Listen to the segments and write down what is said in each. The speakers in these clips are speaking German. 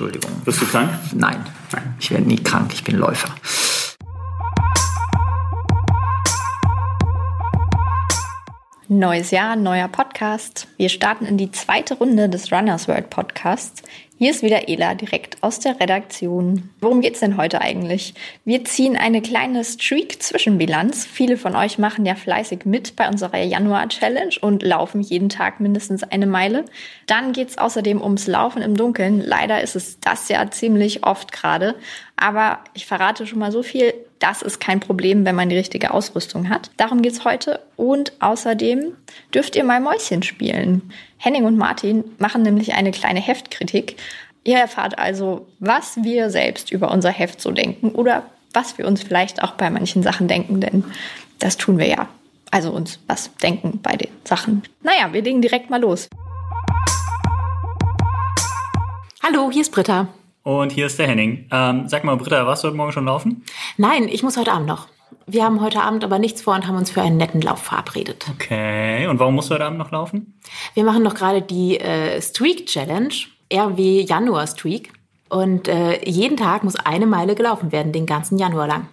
Entschuldigung. Bist du krank? Nein, Nein. ich werde nie krank, ich bin Läufer. Neues Jahr, neuer Podcast. Wir starten in die zweite Runde des Runners World Podcasts. Hier ist wieder Ela direkt aus der Redaktion. Worum geht's denn heute eigentlich? Wir ziehen eine kleine Streak-Zwischenbilanz. Viele von euch machen ja fleißig mit bei unserer Januar-Challenge und laufen jeden Tag mindestens eine Meile. Dann geht's außerdem ums Laufen im Dunkeln. Leider ist es das ja ziemlich oft gerade. Aber ich verrate schon mal so viel, das ist kein Problem, wenn man die richtige Ausrüstung hat. Darum geht's heute. Und außerdem dürft ihr mal Mäuschen spielen. Henning und Martin machen nämlich eine kleine Heftkritik. Ihr erfahrt also, was wir selbst über unser Heft so denken oder was wir uns vielleicht auch bei manchen Sachen denken, denn das tun wir ja. Also uns was denken bei den Sachen. Naja, wir legen direkt mal los. Hallo, hier ist Britta. Und hier ist der Henning. Ähm, sag mal, Britta, warst du heute Morgen schon laufen? Nein, ich muss heute Abend noch. Wir haben heute Abend aber nichts vor und haben uns für einen netten Lauf verabredet. Okay. Und warum musst du heute Abend noch laufen? Wir machen doch gerade die äh, Streak Challenge, RW Januar Streak. Und äh, jeden Tag muss eine Meile gelaufen werden, den ganzen Januar lang.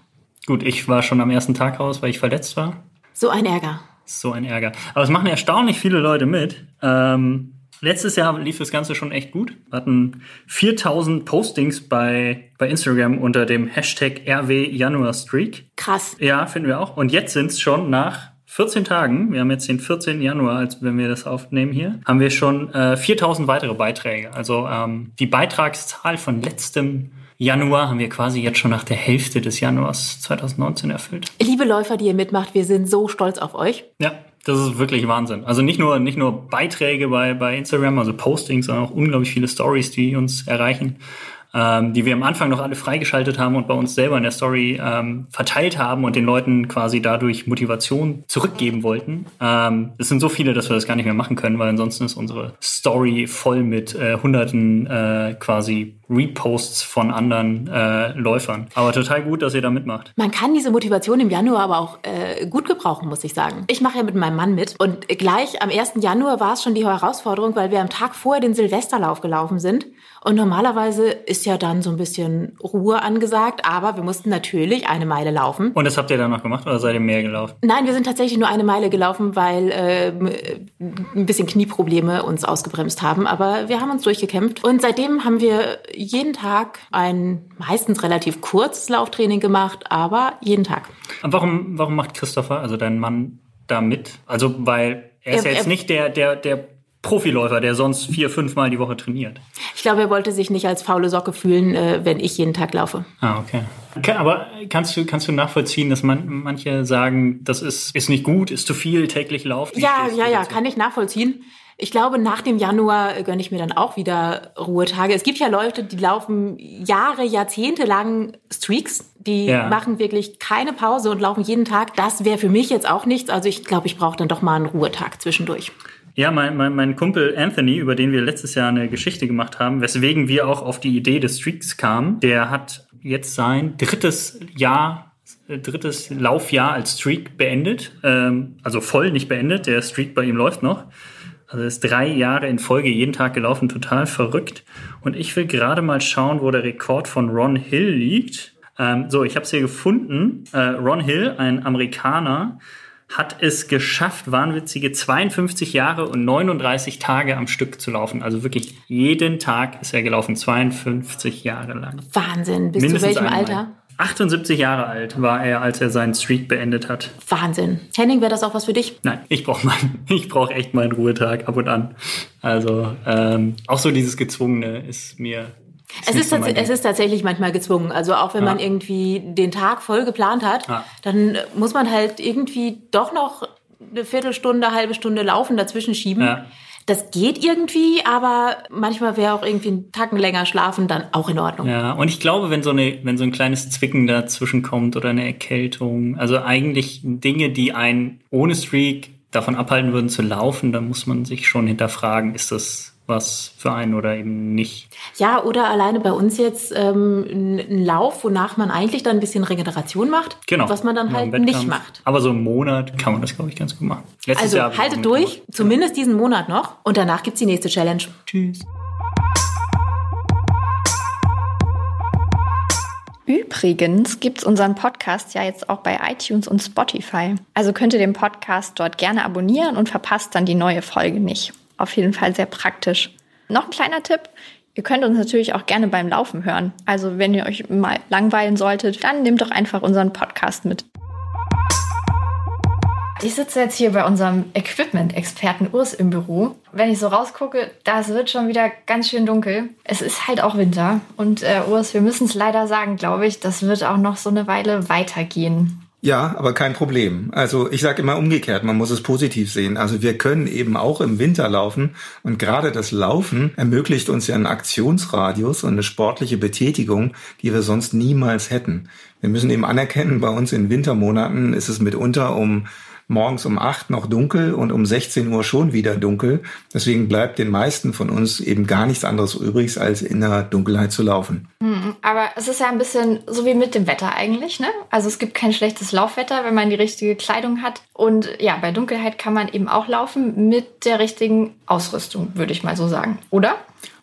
Gut, ich war schon am ersten Tag raus, weil ich verletzt war. So ein Ärger. So ein Ärger. Aber es machen erstaunlich viele Leute mit. Ähm, letztes Jahr lief das Ganze schon echt gut. Wir hatten 4000 Postings bei, bei Instagram unter dem Hashtag RW Januar Streak. Krass. Ja, finden wir auch. Und jetzt sind es schon nach 14 Tagen, wir haben jetzt den 14. Januar, als wenn wir das aufnehmen hier, haben wir schon äh, 4000 weitere Beiträge. Also ähm, die Beitragszahl von letztem Januar haben wir quasi jetzt schon nach der Hälfte des Januars 2019 erfüllt. Liebe Läufer, die ihr mitmacht, wir sind so stolz auf euch. Ja, das ist wirklich Wahnsinn. Also nicht nur, nicht nur Beiträge bei, bei Instagram, also Postings, sondern auch unglaublich viele Stories, die uns erreichen, ähm, die wir am Anfang noch alle freigeschaltet haben und bei uns selber in der Story ähm, verteilt haben und den Leuten quasi dadurch Motivation zurückgeben wollten. Ähm, es sind so viele, dass wir das gar nicht mehr machen können, weil ansonsten ist unsere Story voll mit äh, hunderten äh, quasi Reposts von anderen äh, Läufern. Aber total gut, dass ihr da mitmacht. Man kann diese Motivation im Januar aber auch äh, gut gebrauchen, muss ich sagen. Ich mache ja mit meinem Mann mit und gleich am 1. Januar war es schon die Herausforderung, weil wir am Tag vorher den Silvesterlauf gelaufen sind. Und normalerweise ist ja dann so ein bisschen Ruhe angesagt, aber wir mussten natürlich eine Meile laufen. Und das habt ihr dann noch gemacht oder seid ihr mehr gelaufen? Nein, wir sind tatsächlich nur eine Meile gelaufen, weil äh, ein bisschen Knieprobleme uns ausgebremst haben. Aber wir haben uns durchgekämpft. Und seitdem haben wir jeden Tag ein meistens relativ kurzes Lauftraining gemacht, aber jeden Tag. Und warum, warum macht Christopher, also dein Mann, da mit? Also, weil er ist Er- ja jetzt er- nicht der, der, der Profiläufer, der sonst vier, fünf Mal die Woche trainiert. Ich glaube, er wollte sich nicht als faule Socke fühlen, äh, wenn ich jeden Tag laufe. Ah, okay. okay aber kannst du, kannst du nachvollziehen, dass man, manche sagen, das ist, ist nicht gut, ist zu viel, täglich laufen? Ja, ja, ja, kann ich nachvollziehen. Ich glaube, nach dem Januar gönne ich mir dann auch wieder Ruhetage. Es gibt ja Leute, die laufen Jahre, Jahrzehnte lang Streaks. Die Ja. machen wirklich keine Pause und laufen jeden Tag. Das wäre für mich jetzt auch nichts. Also ich glaube, ich brauche dann doch mal einen Ruhetag zwischendurch. Ja, mein, mein, mein Kumpel Anthony, über den wir letztes Jahr eine Geschichte gemacht haben, weswegen wir auch auf die Idee des Streaks kamen, der hat jetzt sein drittes Jahr, äh, drittes Laufjahr als Streak beendet. Ähm, also voll nicht beendet, der Streak bei ihm läuft noch. Also ist drei Jahre in Folge jeden Tag gelaufen, total verrückt. Und ich will gerade mal schauen, wo der Rekord von Ron Hill liegt. Ähm, so, ich habe es hier gefunden. Äh, Ron Hill, ein Amerikaner, hat es geschafft, wahnwitzige 52 Jahre und 39 Tage am Stück zu laufen. Also wirklich jeden Tag ist er gelaufen, 52 Jahre lang. Wahnsinn. Bis zu Mindestens welchem einmal. Alter? 78 Jahre alt war er, als er seinen Streak beendet hat. Wahnsinn. Henning, wäre das auch was für dich? Nein, ich brauche brauche echt meinen Ruhetag ab und an. Also ähm, auch so dieses gezwungene ist mir. Es ist, so es ist tatsächlich manchmal gezwungen. Also auch wenn Ja. man irgendwie den Tag voll geplant hat, Ja. dann muss man halt irgendwie doch noch eine Viertelstunde, halbe Stunde laufen dazwischen schieben. Ja. Das geht irgendwie, aber manchmal wäre auch irgendwie ein Tacken länger schlafen dann auch in Ordnung. Ja, und ich glaube, wenn so eine, wenn so ein kleines Zwicken dazwischen kommt oder eine Erkältung, also eigentlich Dinge, die einen ohne Streak davon abhalten würden zu laufen, dann muss man sich schon hinterfragen, ist das was für einen oder eben nicht. Ja, oder alleine bei uns jetzt ähm, ein Lauf, wonach man eigentlich dann ein bisschen Regeneration macht, Genau. was man dann dem halt nicht macht. Aber so einen Monat kann man das, glaube ich, ganz gut machen. Letztes Also Jahr haltet durch, zumindest diesen Monat noch und danach gibt's die nächste Challenge. Tschüss. Übrigens gibt's unseren Podcast ja jetzt auch bei iTunes und Spotify. Also könnt ihr den Podcast dort gerne abonnieren und verpasst dann die neue Folge nicht. Auf jeden Fall sehr praktisch. Noch ein kleiner Tipp. Ihr könnt uns natürlich auch gerne beim Laufen hören. Also wenn ihr euch mal langweilen solltet, dann nehmt doch einfach unseren Podcast mit. Ich sitze jetzt hier bei unserem Equipment-Experten Urs im Büro. Wenn ich so rausgucke, das wird schon wieder ganz schön dunkel. Es ist halt auch Winter. Und äh, Urs, wir müssen es leider sagen, glaube ich, das wird auch noch so eine Weile weitergehen. Ja, aber kein Problem. Also ich sage immer umgekehrt, man muss es positiv sehen. Also wir können eben auch im Winter laufen und gerade das Laufen ermöglicht uns ja einen Aktionsradius und eine sportliche Betätigung, die wir sonst niemals hätten. Wir müssen eben anerkennen, bei uns in Wintermonaten ist es mitunter um morgens um acht noch dunkel und um 16 Uhr schon wieder dunkel. Deswegen bleibt den meisten von uns eben gar nichts anderes übrig, als in der Dunkelheit zu laufen. Hm, aber es ist ja ein bisschen so wie mit dem Wetter eigentlich, ne? Also es gibt kein schlechtes Laufwetter, wenn man die richtige Kleidung hat. Und ja, bei Dunkelheit kann man eben auch laufen mit der richtigen Ausrüstung, würde ich mal so sagen. Oder?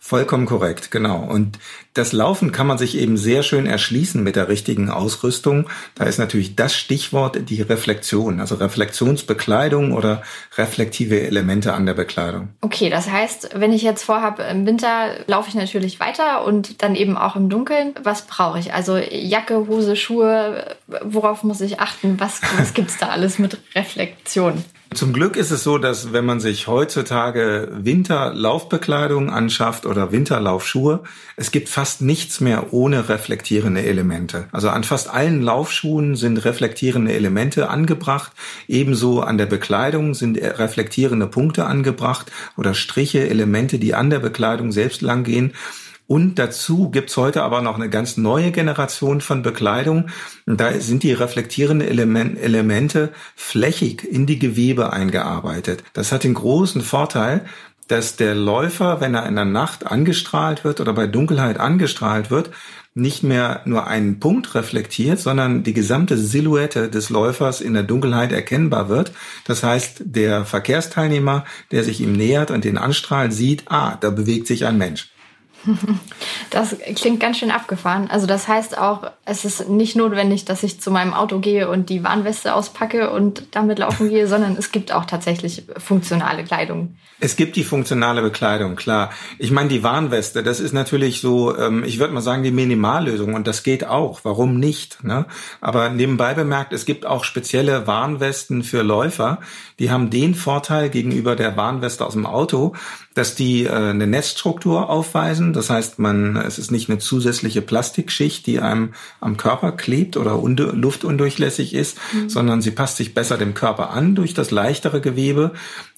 Vollkommen korrekt, genau. Und das Laufen kann man sich eben sehr schön erschließen mit der richtigen Ausrüstung. Da ist natürlich das Stichwort die Reflexion, also Reflexionsbekleidung oder reflektive Elemente an der Bekleidung. Okay, das heißt, wenn ich jetzt vorhabe, im Winter laufe ich natürlich weiter und dann eben auch im Dunkeln. Was brauche ich? Also Jacke, Hose, Schuhe, worauf muss ich achten? Was, was gibt's da alles mit Reflexion? Zum Glück ist es so, dass wenn man sich heutzutage Winterlaufbekleidung anschafft oder Winterlaufschuhe, es gibt fast nichts mehr ohne reflektierende Elemente. Also an fast allen Laufschuhen sind reflektierende Elemente angebracht. Ebenso an der Bekleidung sind reflektierende Punkte angebracht oder Striche, Elemente, die an der Bekleidung selbst langgehen. Und dazu gibt's heute aber noch eine ganz neue Generation von Bekleidung. Und da sind die reflektierenden Element, Elemente flächig in die Gewebe eingearbeitet. Das hat den großen Vorteil, dass der Läufer, wenn er in der Nacht angestrahlt wird oder bei Dunkelheit angestrahlt wird, nicht mehr nur einen Punkt reflektiert, sondern die gesamte Silhouette des Läufers in der Dunkelheit erkennbar wird. Das heißt, der Verkehrsteilnehmer, der sich ihm nähert und den anstrahlt, sieht, ah, da bewegt sich ein Mensch. Das klingt ganz schön abgefahren. Also das heißt auch, es ist nicht notwendig, dass ich zu meinem Auto gehe und die Warnweste auspacke und damit laufen gehe, sondern es gibt auch tatsächlich funktionale Kleidung. Es gibt die funktionale Bekleidung, klar. Ich meine, die Warnweste, das ist natürlich so, ähm, ich würde mal sagen, die Minimallösung und das geht auch. Warum nicht? Ne? Aber nebenbei bemerkt, es gibt auch spezielle Warnwesten für Läufer. Die haben den Vorteil gegenüber der Warnweste aus dem Auto, dass die äh, eine Neststruktur aufweisen. Das heißt, man, es ist nicht eine zusätzliche Plastikschicht, die einem am Körper klebt oder luftundurchlässig ist, mhm. sondern sie passt sich besser dem Körper an durch das leichtere Gewebe.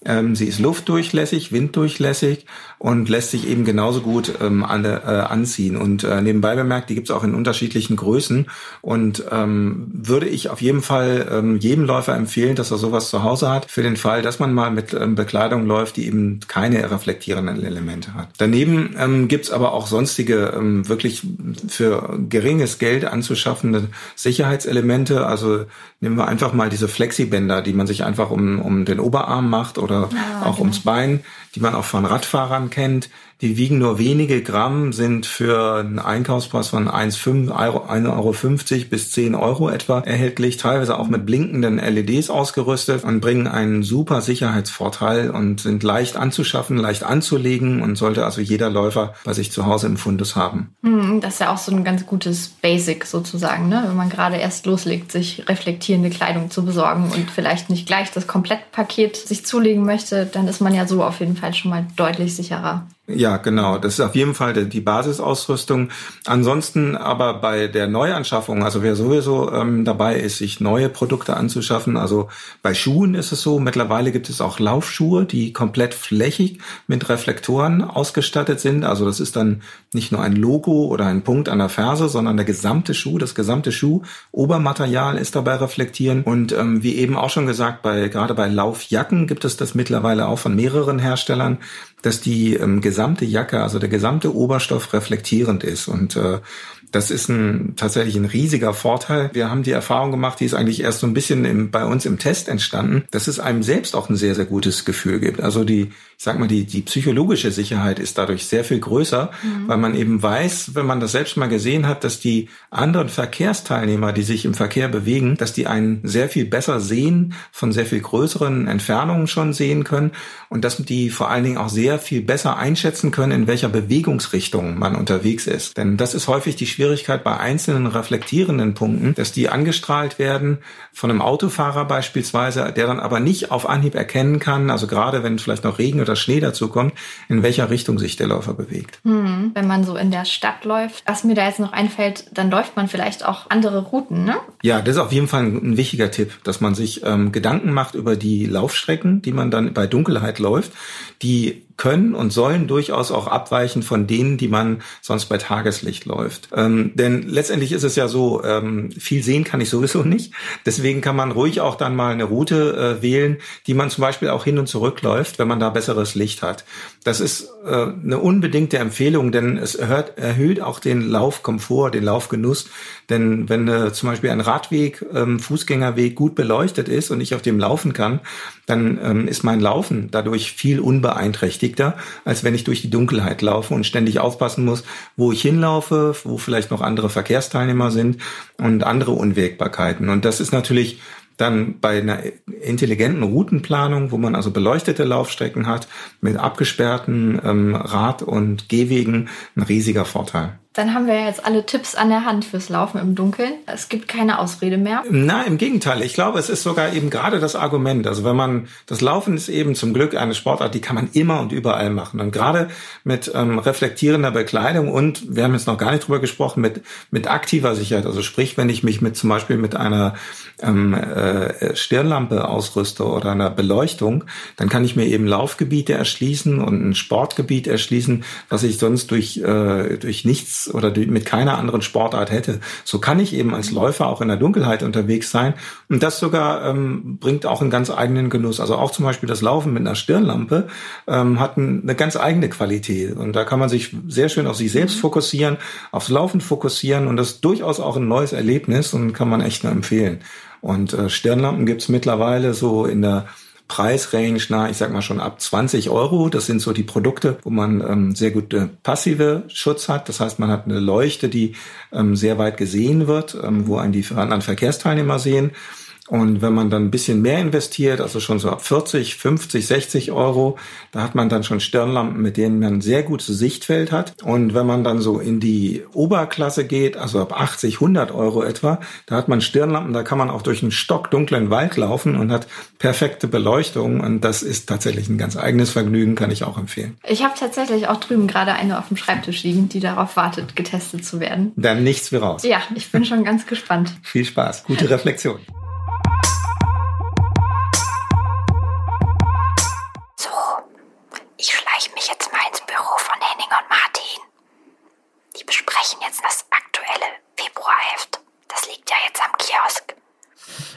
Ähm, sie ist luftdurchlässig, winddurchlässig und lässt sich eben genauso gut ähm, an, äh, anziehen. Und äh, nebenbei bemerkt, die gibt es auch in unterschiedlichen Größen. Und ähm, würde ich auf jeden Fall ähm, jedem Läufer empfehlen, dass er sowas zu Hause hat, für den Fall, dass man mal mit ähm, Bekleidung läuft, die eben keine reflektierenden Elemente hat. Daneben ähm, gibt aber auch sonstige, ähm, wirklich für geringes Geld anzuschaffende Sicherheitselemente. Also nehmen wir einfach mal diese Flexibänder, die man sich einfach um, um den Oberarm macht oder oder ja, auch genau. ums Bein, die man auch von Radfahrern kennt. Die wiegen nur wenige Gramm, sind für einen Einkaufspreis von 1,50 Euro, 1,50 Euro bis 10 Euro etwa erhältlich, teilweise auch mit blinkenden LEDs ausgerüstet und bringen einen super Sicherheitsvorteil und sind leicht anzuschaffen, leicht anzulegen und sollte also jeder Läufer bei sich zu Hause im Fundus haben. Hm, das ist ja auch so ein ganz gutes Basic sozusagen, ne? wenn man gerade erst loslegt, sich reflektierende Kleidung zu besorgen und vielleicht nicht gleich das Komplettpaket sich zulegen möchte, dann ist man ja so auf jeden Fall schon mal deutlich sicherer. Ja, genau. Das ist auf jeden Fall die Basisausrüstung. Ansonsten aber bei der Neuanschaffung, also wer sowieso ähm, dabei ist, sich neue Produkte anzuschaffen, also bei Schuhen ist es so, mittlerweile gibt es auch Laufschuhe, die komplett flächig mit Reflektoren ausgestattet sind. Also das ist dann nicht nur ein Logo oder ein Punkt an der Ferse, sondern der gesamte Schuh, das gesamte Schuh-Obermaterial ist dabei reflektieren. Und ähm, wie eben auch schon gesagt, bei gerade bei Laufjacken gibt es das mittlerweile auch von mehreren Herstellern dass die ähm, gesamte Jacke, also der gesamte Oberstoff reflektierend ist. Und äh, das ist ein, tatsächlich ein riesiger Vorteil. Wir haben die Erfahrung gemacht, die ist eigentlich erst so ein bisschen im, bei uns im Test entstanden, dass es einem selbst auch ein sehr, sehr gutes Gefühl gibt. Also die, ich sag mal, die, die psychologische Sicherheit ist dadurch sehr viel größer, mhm. weil man eben weiß, wenn man das selbst mal gesehen hat, dass die anderen Verkehrsteilnehmer, die sich im Verkehr bewegen, dass die einen sehr viel besser sehen, von sehr viel größeren Entfernungen schon sehen können und dass die vor allen Dingen auch sehr viel besser einschätzen können, in welcher Bewegungsrichtung man unterwegs ist. Denn das ist häufig die Schwierigkeit bei einzelnen reflektierenden Punkten, dass die angestrahlt werden von einem Autofahrer beispielsweise, der dann aber nicht auf Anhieb erkennen kann, also gerade wenn vielleicht noch Regen oder Schnee dazu kommt, in welcher Richtung sich der Läufer bewegt. Hm, wenn man so in der Stadt läuft, was mir da jetzt noch einfällt, dann läuft man vielleicht auch andere Routen, ne? Ja, das ist auf jeden Fall ein, ein wichtiger Tipp, dass man sich ähm, Gedanken macht über die Laufstrecken, die man dann bei Dunkelheit läuft, die können und sollen durchaus auch abweichen von denen, die man sonst bei Tageslicht läuft. Ähm, denn letztendlich ist es ja so, ähm, viel sehen kann ich sowieso nicht. Deswegen kann man ruhig auch dann mal eine Route äh, wählen, die man zum Beispiel auch hin und zurück läuft, wenn man da besseres Licht hat. Das ist äh, eine unbedingte Empfehlung, denn es erhöht, erhöht auch den Laufkomfort, den Laufgenuss. Denn wenn äh, zum Beispiel ein Radweg, ähm, Fußgängerweg gut beleuchtet ist und ich auf dem laufen kann, dann ähm, ist mein Laufen dadurch viel unbeeinträchtigter, als wenn ich durch die Dunkelheit laufe und ständig aufpassen muss, wo ich hinlaufe, wo vielleicht noch andere Verkehrsteilnehmer sind und andere Unwägbarkeiten. Und das ist natürlich dann bei einer intelligenten Routenplanung, wo man also beleuchtete Laufstrecken hat, mit abgesperrten ähm, Rad- und Gehwegen, ein riesiger Vorteil. Dann haben wir jetzt alle Tipps an der Hand fürs Laufen im Dunkeln. Es gibt keine Ausrede mehr. Na, im Gegenteil. Ich glaube, es ist sogar eben gerade das Argument. Also wenn man, das Laufen ist eben zum Glück eine Sportart, die kann man immer und überall machen. Und gerade mit ähm, reflektierender Bekleidung und, wir haben jetzt noch gar nicht drüber gesprochen, mit, mit aktiver Sicherheit. Also sprich, wenn ich mich mit zum Beispiel mit einer ähm, äh, Stirnlampe ausrüste oder einer Beleuchtung, dann kann ich mir eben Laufgebiete erschließen und ein Sportgebiet erschließen, was ich sonst durch, äh, durch nichts oder mit keiner anderen Sportart hätte. So kann ich eben als Läufer auch in der Dunkelheit unterwegs sein. Und das sogar ähm, bringt auch einen ganz eigenen Genuss. Also auch zum Beispiel das Laufen mit einer Stirnlampe ähm, hat eine ganz eigene Qualität. Und da kann man sich sehr schön auf sich selbst fokussieren, aufs Laufen fokussieren und das ist durchaus auch ein neues Erlebnis und kann man echt nur empfehlen. Und äh, Stirnlampen gibt's mittlerweile so in der Preisrange nach, ich sag mal schon ab 20 Euro. Das sind so die Produkte, wo man ähm, sehr gute passive Schutz hat. Das heißt, man hat eine Leuchte, die ähm, sehr weit gesehen wird, ähm, wo einen die anderen Verkehrsteilnehmer sehen. Und wenn man dann ein bisschen mehr investiert, also schon so ab 40, 50, 60 Euro, da hat man dann schon Stirnlampen, mit denen man ein sehr gutes Sichtfeld hat. Und wenn man dann so in die Oberklasse geht, also ab 80, 100 Euro etwa, da hat man Stirnlampen, da kann man auch durch einen stockdunklen Wald laufen und hat perfekte Beleuchtung. Und das ist tatsächlich ein ganz eigenes Vergnügen, kann ich auch empfehlen. Ich habe tatsächlich auch drüben gerade eine auf dem Schreibtisch liegen, die darauf wartet, getestet zu werden. Dann nichts wie raus. Ja, ich bin schon ganz gespannt. Viel Spaß, gute Reflexion.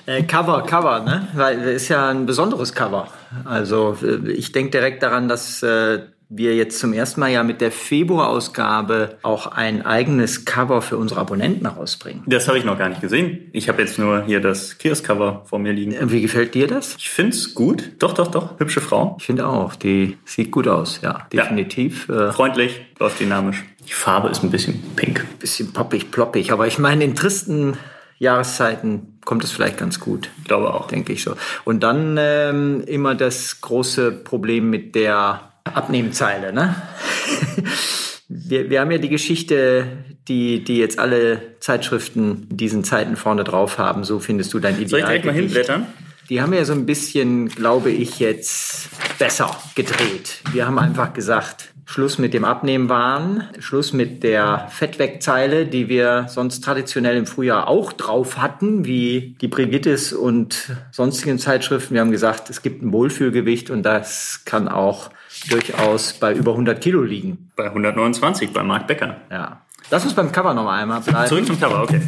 Äh, Cover, Cover, ne? Weil ist ja ein besonderes Cover. Also äh, ich denke direkt daran, dass äh, wir jetzt zum ersten Mal ja mit der Februarausgabe auch ein eigenes Cover für unsere Abonnenten rausbringen. Das habe ich noch gar nicht gesehen. Ich habe jetzt nur hier das Kiosk-Cover vor mir liegen. Äh, wie gefällt dir das? Ich finde es gut. Doch, doch, doch. Hübsche Frau. Ich finde auch. Die sieht gut aus, ja. Definitiv. Ja. Freundlich, läuft dynamisch. Die Farbe ist ein bisschen pink. Bisschen poppig, ploppig. Aber ich meine, in tristen Jahreszeiten kommt es vielleicht ganz gut. Ich glaube auch. Denke ich so. Und dann ähm, immer das große Problem mit der Abnehmzeile. Ne? wir, wir haben ja die Geschichte, die, die jetzt alle Zeitschriften in diesen Zeiten vorne drauf haben. So findest du dein Ideal. Soll ich direkt mal hinblättern? Die haben ja so ein bisschen, glaube ich, jetzt besser gedreht. Wir haben einfach gesagt, Schluss mit dem Abnehmwahn, Schluss mit der Fettwegzeile, die wir sonst traditionell im Frühjahr auch drauf hatten, wie die Brigittes und sonstigen Zeitschriften. Wir haben gesagt, es gibt ein Wohlfühlgewicht und das kann auch durchaus bei über 100 Kilo liegen. Bei 129 bei Marc Becker. Ja. Lass uns beim Cover noch einmal bleiben. Zurück zum Cover, okay.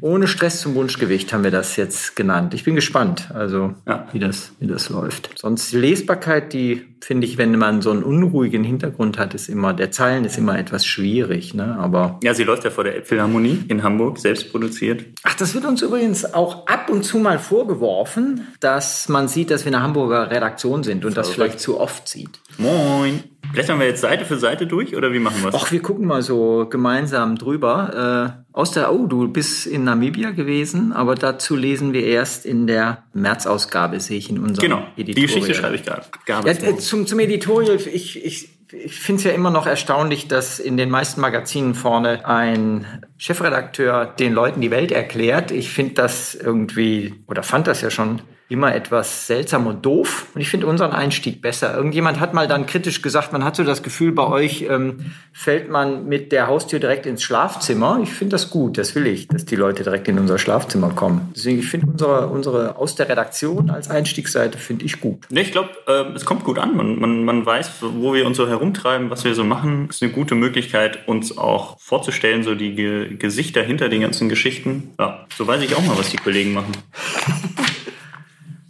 Ohne Stress zum Wunschgewicht haben wir das jetzt genannt. Ich bin gespannt, also Ja. wie, das, wie das läuft. Sonst die Lesbarkeit, die finde ich, wenn man so einen unruhigen Hintergrund hat, ist immer, der Zeilen ist immer etwas schwierig. Ne? Aber Ja, sie läuft ja vor der Elbphilharmonie in Hamburg, selbst produziert. Ach, das wird uns übrigens auch ab und zu mal vorgeworfen, dass man sieht, dass wir eine Hamburger Redaktion sind und das vielleicht zu oft sieht. Moin. Blättern wir jetzt Seite für Seite durch oder wie machen wir es? Ach, wir gucken mal so gemeinsam drüber. Äh, aus der, oh, du bist in Namibia gewesen, aber dazu lesen wir erst in der März-Ausgabe, sehe ich in unserem Genau, die Editorial. Geschichte schreibe ich gerade. Ja, zum, zum Editorial, ich, ich, ich finde es ja immer noch erstaunlich, dass in den meisten Magazinen vorne ein Chefredakteur den Leuten die Welt erklärt. Ich finde das irgendwie, oder fand das ja schon immer etwas seltsam und doof. Und ich finde unseren Einstieg besser. Irgendjemand hat mal dann kritisch gesagt, man hat so das Gefühl, bei euch ähm, fällt man mit der Haustür direkt ins Schlafzimmer. Ich finde das gut, das will ich, dass die Leute direkt in unser Schlafzimmer kommen. Deswegen, ich finde unsere, unsere aus der Redaktion als Einstiegsseite finde ich gut. Nee, ich glaube, äh, es kommt gut an. Man, man, man weiß, wo wir uns so herumtreiben, was wir so machen. ist eine gute Möglichkeit, uns auch vorzustellen, so die Ge Gesichter hinter den ganzen Geschichten. Ja, so weiß ich auch mal, was die Kollegen machen.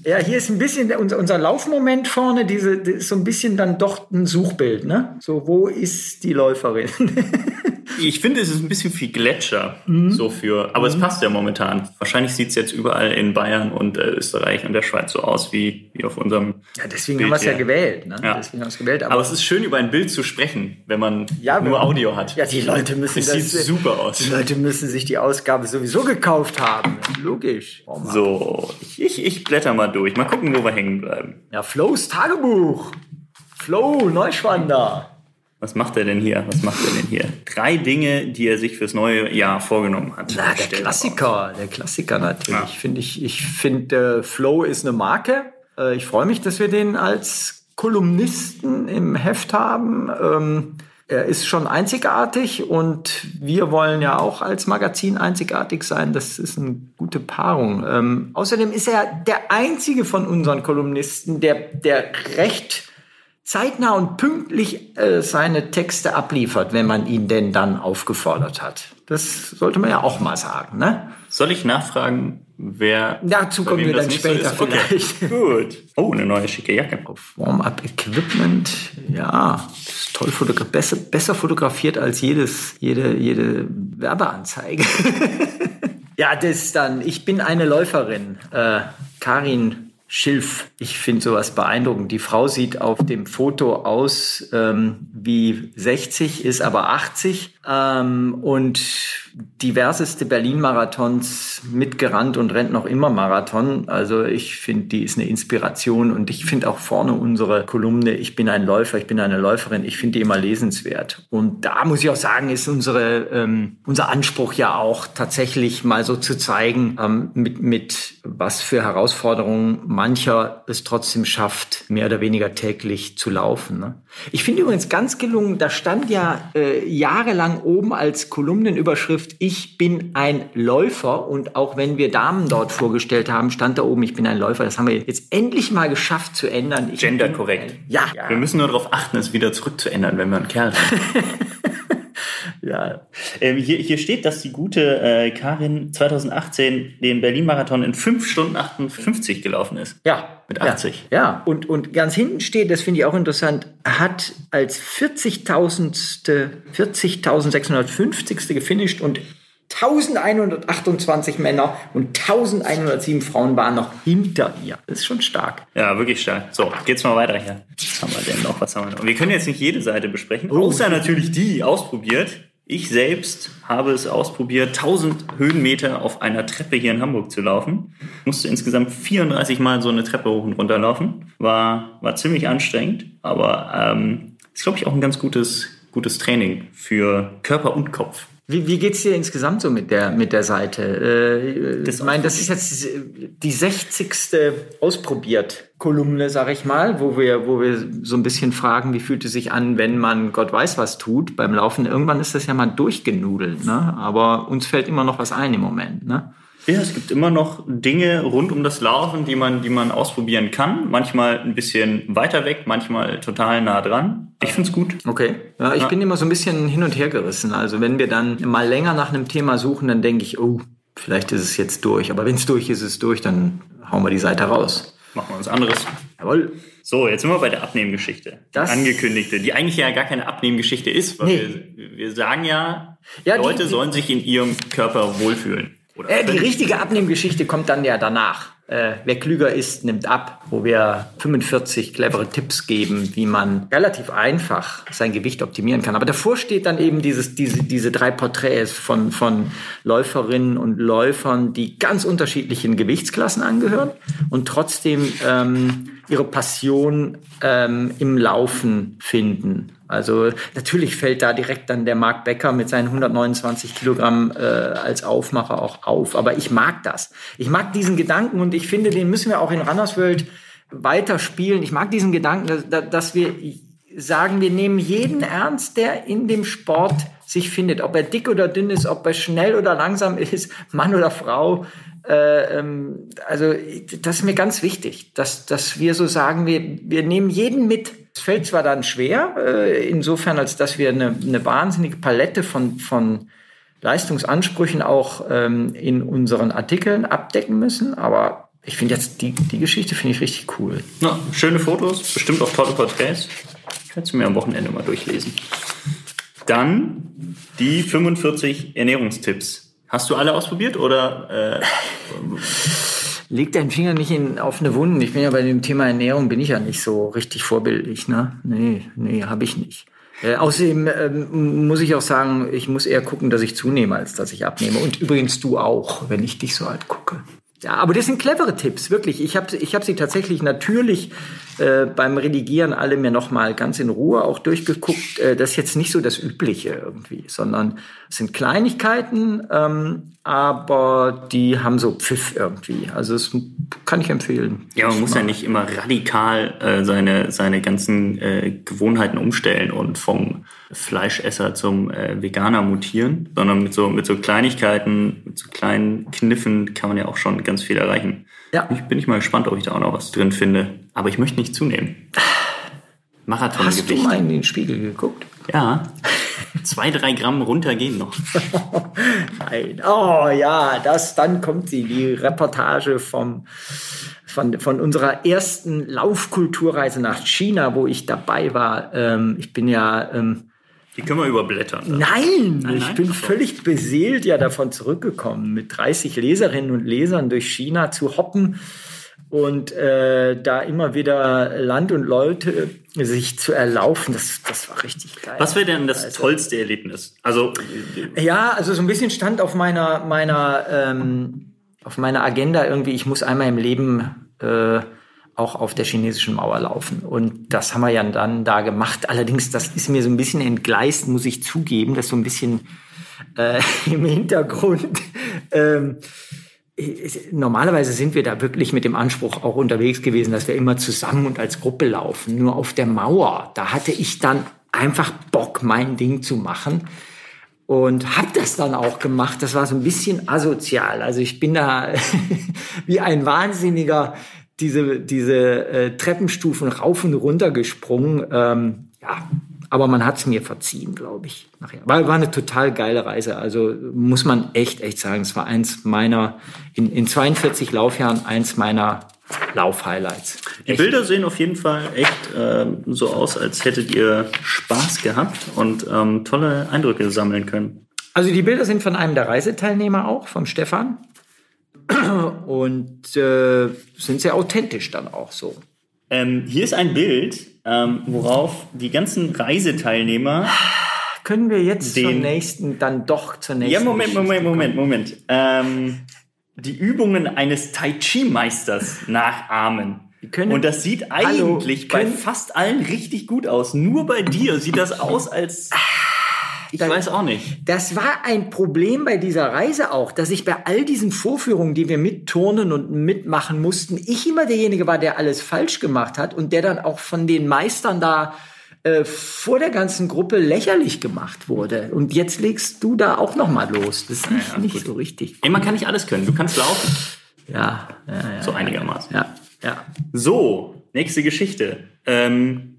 Ja, hier ist ein bisschen unser, unser Laufmoment vorne, diese, ist so ein bisschen dann doch ein Suchbild, ne? So, wo ist die Läuferin? Ich finde, es ist ein bisschen viel Gletscher, Mhm. so für, aber es passt ja momentan. Wahrscheinlich sieht es jetzt überall in Bayern und äh, Österreich und der Schweiz so aus wie, wie auf unserem. ja, deswegen Bild haben wir es ja gewählt, ne? Ja. Deswegen haben wir es gewählt. Aber, Aber es ist schön, über ein Bild zu sprechen, wenn man Ja, nur wenn- Audio hat. ja, die Leute müssen Es das, sieht super aus. Die Leute müssen sich die Ausgabe sowieso gekauft haben. Logisch. Oh. So, ich, ich, ich blätter mal durch. Mal gucken, wo wir hängen bleiben. Ja, Flows Tagebuch. Flow, Neuschwander. Was macht er denn hier? Was macht er denn hier? Drei Dinge, die er sich fürs neue Jahr vorgenommen hat. Na, der er Klassiker, der Klassiker natürlich. Ja. Finde ich, ich finde, äh, Flow ist eine Marke. Äh, ich freue mich, dass wir den als Kolumnisten im Heft haben. Ähm, er ist schon einzigartig und wir wollen ja auch als Magazin einzigartig sein. Das ist eine gute Paarung. Ähm, außerdem ist er der einzige von unseren Kolumnisten, der, der recht zeitnah und pünktlich äh, seine Texte abliefert, wenn man ihn denn dann aufgefordert hat. Das sollte man ja auch mal sagen, ne? Soll ich nachfragen, wer. Dazu kommen wir dann nicht so später ist? Okay. vielleicht. Gut. Oh, eine neue schicke Jacke. Warm-up-Equipment, ja, ist toll fotogra besser, besser fotografiert als jedes, jede, jede Werbeanzeige. ja, das dann, ich bin eine Läuferin, äh, Karin Schilf. Ich finde sowas beeindruckend. Die Frau sieht auf dem Foto aus ähm, wie 60, ist aber 80 ähm, und diverseste Berlin-Marathons mitgerannt und rennt noch immer Marathon. Also ich finde, die ist eine Inspiration und ich finde auch vorne unsere Kolumne, ich bin ein Läufer, ich bin eine Läuferin, ich finde die immer lesenswert. Und da muss ich auch sagen, ist unsere, ähm, unser Anspruch ja auch tatsächlich mal so zu zeigen, ähm, mit, mit was für Herausforderungen mancher es trotzdem schafft, mehr oder weniger täglich zu laufen. Ne? Ich finde übrigens ganz gelungen, da stand ja äh, jahrelang oben als Kolumnenüberschrift, ich bin ein Läufer. Und auch wenn wir Damen dort vorgestellt haben, stand da oben, ich bin ein Läufer. Das haben wir jetzt endlich mal geschafft zu ändern. Ich Gender bin korrekt. ein- Ja, Wir müssen nur darauf achten, es wieder zurückzuändern, wenn wir einen Kerl haben. ja. ähm, hier, hier steht, dass die gute äh, Karin 2018 den Berlin-Marathon in 5 Stunden 58 gelaufen ist. Ja. Mit 80. Ja, ja. Und, und ganz hinten steht, das finde ich auch interessant, hat als 40.000. 40.650. gefinisht und 1128 Männer und 1107 Frauen waren noch hinter ihr. Das ist schon stark. Ja, wirklich stark. So, geht's mal weiter hier. Was haben wir denn noch? Was haben wir noch? Wir können jetzt nicht jede Seite besprechen, Oh. außer natürlich die ausprobiert. Ich selbst habe es ausprobiert, 1000 Höhenmeter auf einer Treppe hier in Hamburg zu laufen. Musste insgesamt 34 Mal so eine Treppe hoch und runter laufen. War, war ziemlich anstrengend, aber ähm, ist, glaube ich, auch ein ganz gutes, gutes Training für Körper und Kopf. Wie, wie geht's dir insgesamt so mit der, mit der Seite? Äh, Das ich meine, das ist jetzt die 60. ausprobiert Kolumne, sag ich mal, wo wir, wo wir so ein bisschen fragen, wie fühlt es sich an, wenn man Gott weiß was tut beim Laufen. Irgendwann ist das ja mal durchgenudelt, ne? Aber uns fällt immer noch was ein im Moment, ne? Ja, es gibt immer noch Dinge rund um das Laufen, die man, die man ausprobieren kann. Manchmal ein bisschen weiter weg, manchmal total nah dran. Ich find's gut. Okay. Ja, ich bin immer so ein bisschen hin und her gerissen. Also wenn wir dann mal länger nach einem Thema suchen, dann denke ich, oh, vielleicht ist es jetzt durch. Aber wenn es durch ist, ist es durch, dann hauen wir die Seite raus. Machen wir was anderes. Jawohl. So, jetzt sind wir bei der Abnehmgeschichte. Das- Die angekündigte, die eigentlich ja gar keine Abnehmgeschichte ist, weil Nee. wir, wir sagen ja, Ja, die- Leute die- sollen sich in ihrem Körper wohlfühlen. Oder Äh, die richtige Abnehmgeschichte kommt dann ja danach. Äh, wer klüger ist, nimmt ab, wo wir 45 clevere Tipps geben, wie man relativ einfach sein Gewicht optimieren kann. Aber davor steht dann eben dieses, diese, diese drei Porträts von, von Läuferinnen und Läufern, die ganz unterschiedlichen Gewichtsklassen angehören und trotzdem ähm, ihre Passion ähm, im Laufen finden. Also natürlich fällt da direkt dann der Marc Becker mit seinen 129 Kilogramm äh, als Aufmacher auch auf. Aber ich mag das. Ich mag diesen Gedanken und ich finde, den müssen wir auch in Runners World weiterspielen. Ich mag diesen Gedanken, dass, dass- dass wir sagen, wir nehmen jeden ernst, der in dem Sport sich findet. Ob er dick oder dünn ist, ob er schnell oder langsam ist, Mann oder Frau. Äh, ähm, also das ist mir ganz wichtig, dass, dass wir so sagen, wir, wir nehmen jeden mit. Es fällt zwar dann schwer, äh, insofern, als dass wir eine, eine wahnsinnige Palette von, von Leistungsansprüchen auch ähm, in unseren Artikeln abdecken müssen, aber ich finde jetzt die, die Geschichte finde ich richtig cool. Ja, schöne Fotos, bestimmt auch tolle Porträts. Ich werde sie mir am Wochenende mal durchlesen. Dann die 45 Ernährungstipps. Hast du alle ausprobiert oder äh, Leg deinen Finger nicht in offene Wunden. Ich bin ja bei dem Thema Ernährung bin ich ja nicht so richtig vorbildlich, ne? Nee, nee, habe ich nicht. Äh, außerdem ähm, muss ich auch sagen, ich muss eher gucken, dass ich zunehme, als dass ich abnehme. Und übrigens du auch, wenn ich dich so alt gucke. Ja, aber das sind clevere Tipps, wirklich. Ich habe ich hab sie tatsächlich natürlich äh, beim Redigieren alle mir nochmal ganz in Ruhe auch durchgeguckt. Äh, das ist jetzt nicht so das Übliche irgendwie, sondern es sind Kleinigkeiten, ähm, aber die haben so Pfiff irgendwie. Also das kann ich empfehlen. ja, man muss ja nicht immer radikal äh, seine, seine ganzen äh, Gewohnheiten umstellen und vom Fleischesser zum äh, Veganer mutieren, sondern mit so, mit so Kleinigkeiten, mit so kleinen Kniffen kann man ja auch schon ganz viel erreichen. Ja. Ich bin ich mal gespannt, ob ich da auch noch was drin finde. Aber ich möchte nicht zunehmen. Hast du Marathongewicht. mal in den Spiegel geguckt? Ja. Zwei, drei Gramm runter gehen noch. Nein. Oh ja, das, dann kommt sie, die Reportage vom, von, von unserer ersten Laufkulturreise nach China, wo ich dabei war. Ähm, ich bin ja, ähm, Die können wir überblättern. nein, ich nein? bin Ach so. völlig beseelt ja davon zurückgekommen, mit 30 Leserinnen und Lesern durch China zu hoppen und äh, da immer wieder Land und Leute sich zu erlaufen. Das, das war richtig geil. Was wäre denn das tollste Erlebnis? Also, Ja, also so ein bisschen stand auf meiner meiner ähm, auf meiner Agenda irgendwie, ich muss einmal im Leben äh, auch auf der chinesischen Mauer laufen. Und das haben wir ja dann da gemacht. Allerdings, das ist mir so ein bisschen entgleist, muss ich zugeben, das so ein bisschen äh, im Hintergrund. Ähm, Normalerweise sind wir da wirklich mit dem Anspruch auch unterwegs gewesen, dass wir immer zusammen und als Gruppe laufen. Nur auf der Mauer, da hatte ich dann einfach Bock, mein Ding zu machen und habe das dann auch gemacht. Das war so ein bisschen asozial. Also ich bin da wie ein Wahnsinniger diese, diese äh, Treppenstufen rauf und runter gesprungen. Ähm, ja, aber man hat es mir verziehen, glaube ich. Nachher. War, war eine total geile Reise. Also muss man echt, echt sagen, es war eins meiner, in, in 42 Laufjahren, eins meiner Lauf-Highlights. die Bilder sehen auf jeden Fall echt ähm, so aus, als hättet ihr Spaß gehabt und ähm, tolle Eindrücke sammeln können. Also die Bilder sind von einem der Reiseteilnehmer auch, vom Stefan. Und äh, sind sehr authentisch dann auch so. Ähm, hier ist ein Bild, ähm, worauf die ganzen Reiseteilnehmer. Können wir jetzt zur Den- nächsten, dann doch zur nächsten. Ja, Moment, Moment? Moment, Moment. Ähm, die Übungen eines Tai Chi-Meisters nachahmen. können- Und das sieht Hallo, eigentlich bei können- fast allen richtig gut aus. Nur bei dir sieht das aus, als. Ich Da- weiß auch nicht. Das war ein Problem bei dieser Reise auch, dass ich bei all diesen Vorführungen, die wir mitturnen und mitmachen mussten, ich immer derjenige war, der alles falsch gemacht hat und der dann auch von den Meistern da äh, vor der ganzen Gruppe lächerlich gemacht wurde. Und jetzt legst du da auch noch mal los. Das ist nicht, Ja, nicht so richtig. Ey, man kann nicht alles können. Du kannst laufen. Ja, ja, ja. So einigermaßen. Ja, ja. So, nächste Geschichte. Ähm,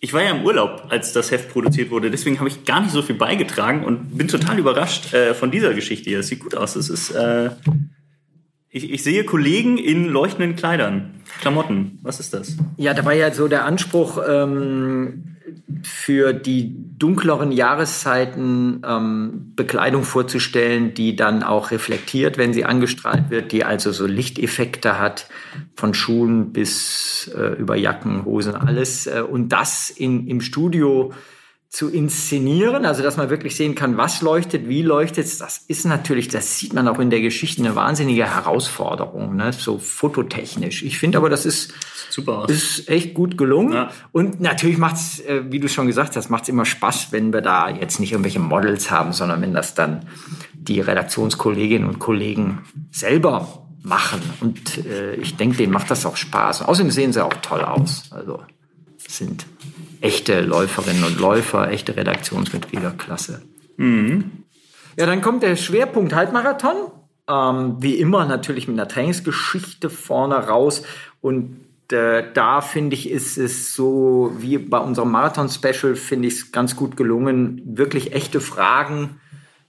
ich war ja im Urlaub, als das Heft produziert wurde, deswegen habe ich gar nicht so viel beigetragen und bin total überrascht äh, von dieser Geschichte hier. Das sieht gut aus. Das ist, äh, ich, ich sehe Kollegen in leuchtenden Kleidern, Klamotten. Was ist das? Ja, da war ja so der Anspruch, ähm, für die dunkleren Jahreszeiten ähm, Bekleidung vorzustellen, die dann auch reflektiert, wenn sie angestrahlt wird, die also so Lichteffekte hat, von Schuhen bis äh, über Jacken, Hosen, alles. Äh, und das in, im Studio zu inszenieren, also dass man wirklich sehen kann, was leuchtet, wie leuchtet es, das ist natürlich, das sieht man auch in der Geschichte, eine wahnsinnige Herausforderung, ne? so fototechnisch. Ich finde aber, das ist, Super ist echt gut gelungen. Ja. Und natürlich macht's, äh, wie du schon gesagt hast, macht's immer Spaß, wenn wir da jetzt nicht irgendwelche Models haben, sondern wenn das dann die Redaktionskolleginnen und Kollegen selber machen. Und äh, ich denke, denen macht das auch Spaß. Und außerdem sehen sie auch toll aus. Also sind echte Läuferinnen und Läufer, echte Redaktionsmitglieder, klasse. Ja, dann kommt der Schwerpunkt Halbmarathon. Ähm, wie immer natürlich mit einer Trainingsgeschichte vorne raus. Und äh, da finde ich, ist es so wie bei unserem Marathon-Special, finde ich es ganz gut gelungen, wirklich echte Fragen